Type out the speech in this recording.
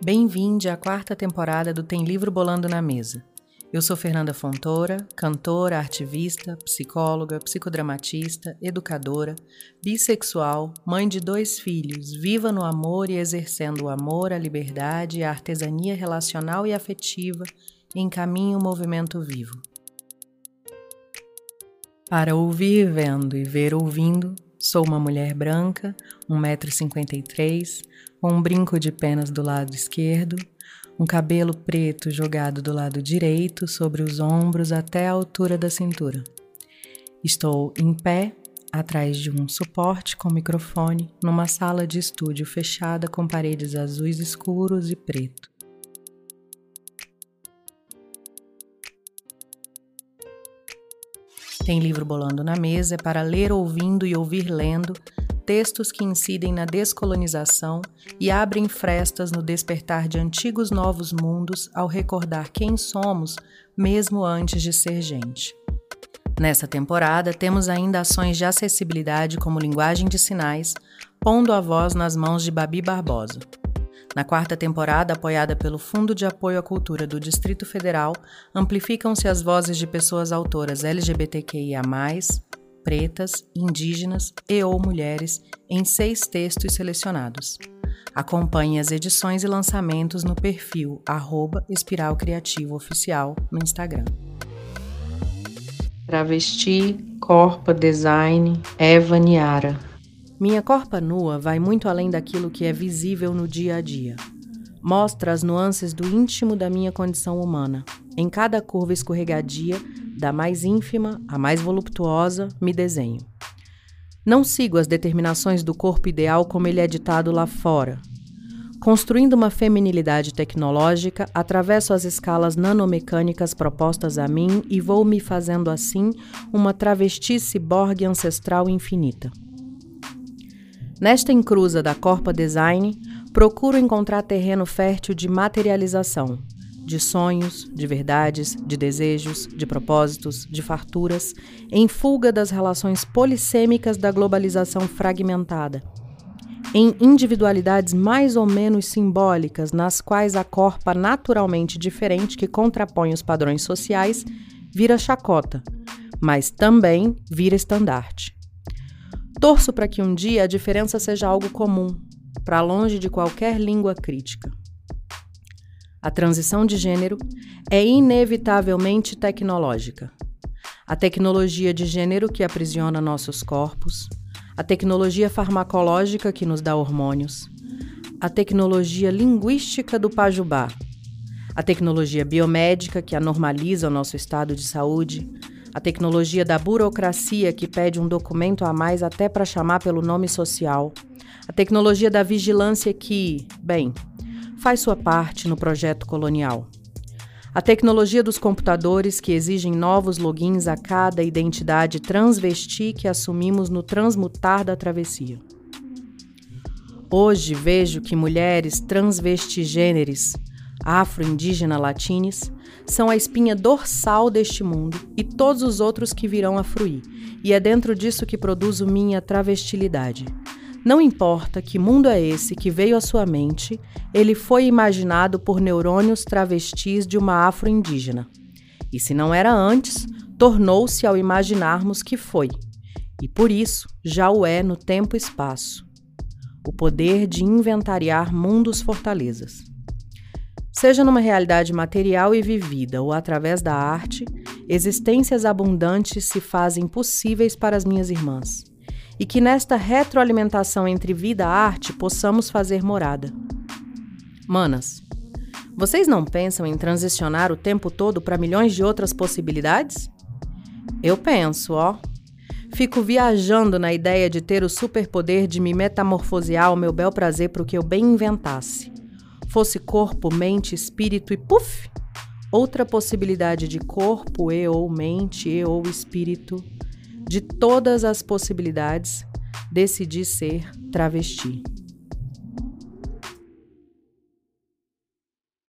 Bem-vinde à quarta temporada do Tem Livro Bolando na Mesa. Eu sou Fernanda Fontoura, cantora, ativista, psicóloga, psicodramatista, educadora, bissexual, mãe de dois filhos, viva no amor e exercendo o amor, a liberdade a artesania relacional e afetiva em caminho movimento vivo. Para ouvir vendo e ver ouvindo, sou uma mulher branca, 1,53m, com um brinco de penas do lado esquerdo, um cabelo preto jogado do lado direito sobre os ombros até a altura da cintura. Estou em pé, atrás de um suporte com microfone, numa sala de estúdio fechada com paredes azuis escuros e preto. Tem livro bolando na mesa é para ler ouvindo e ouvir lendo textos que incidem na descolonização e abrem frestas no despertar de antigos novos mundos ao recordar quem somos, mesmo antes de ser gente. Nessa temporada, temos ainda ações de acessibilidade como linguagem de sinais, pondo a voz nas mãos de Babi Barbosa. Na quarta temporada, apoiada pelo Fundo de Apoio à Cultura do Distrito Federal, amplificam-se as vozes de pessoas autoras LGBTQIA, pretas, indígenas e ou mulheres em seis textos selecionados. Acompanhe as edições e lançamentos no perfil arroba Espiral Criativo Oficial no Instagram. Travesti, Corpa Design, Eva Niara. Minha corpa nua vai muito além daquilo que é visível no dia a dia. Mostra as nuances do íntimo da minha condição humana. Em cada curva escorregadia, da mais ínfima à mais voluptuosa, me desenho. Não sigo as determinações do corpo ideal como ele é ditado lá fora. Construindo uma feminilidade tecnológica, atravesso as escalas nanomecânicas propostas a mim e vou me fazendo assim uma travesti ciborgue ancestral infinita. Nesta encruza da Corpa Design, procuro encontrar terreno fértil de materialização, de sonhos, de verdades, de desejos, de propósitos, de farturas, em fuga das relações polissêmicas da globalização fragmentada, em individualidades mais ou menos simbólicas, nas quais a corpa naturalmente diferente que contrapõe os padrões sociais vira chacota, mas também vira estandarte. Torço para que um dia a diferença seja algo comum, para longe de qualquer língua crítica. A transição de gênero é inevitavelmente tecnológica. A tecnologia de gênero que aprisiona nossos corpos, a tecnologia farmacológica que nos dá hormônios, a tecnologia linguística do pajubá, a tecnologia biomédica que anormaliza o nosso estado de saúde, a tecnologia da burocracia que pede um documento a mais até para chamar pelo nome social, a tecnologia da vigilância que, bem, faz sua parte no projeto colonial. A tecnologia dos computadores que exigem novos logins a cada identidade transvesti que assumimos no transmutar da travessia. Hoje vejo que mulheres transvestigêneres, afro-indígena latines, são a espinha dorsal deste mundo e todos os outros que virão a fruir, e é dentro disso que produzo minha travestilidade não importa que mundo é esse que veio à sua mente, ele foi imaginado por neurônios travestis de uma afro-indígena. E se não era antes, tornou-se ao imaginarmos que foi. E por isso já o é no tempo e espaço. O poder de inventariar mundos fortalezas. Seja numa realidade material e vivida ou através da arte, existências abundantes se fazem possíveis para as minhas irmãs e que nesta retroalimentação entre vida e arte possamos fazer morada. Manas, vocês não pensam em transicionar o tempo todo para milhões de outras possibilidades? Eu penso, ó. Fico viajando na ideia de ter o superpoder de me metamorfosear ao meu bel prazer para o que eu bem inventasse. Fosse corpo, mente, espírito e puf! Outra possibilidade de corpo e ou mente e ou espírito de todas as possibilidades, decidi ser travesti.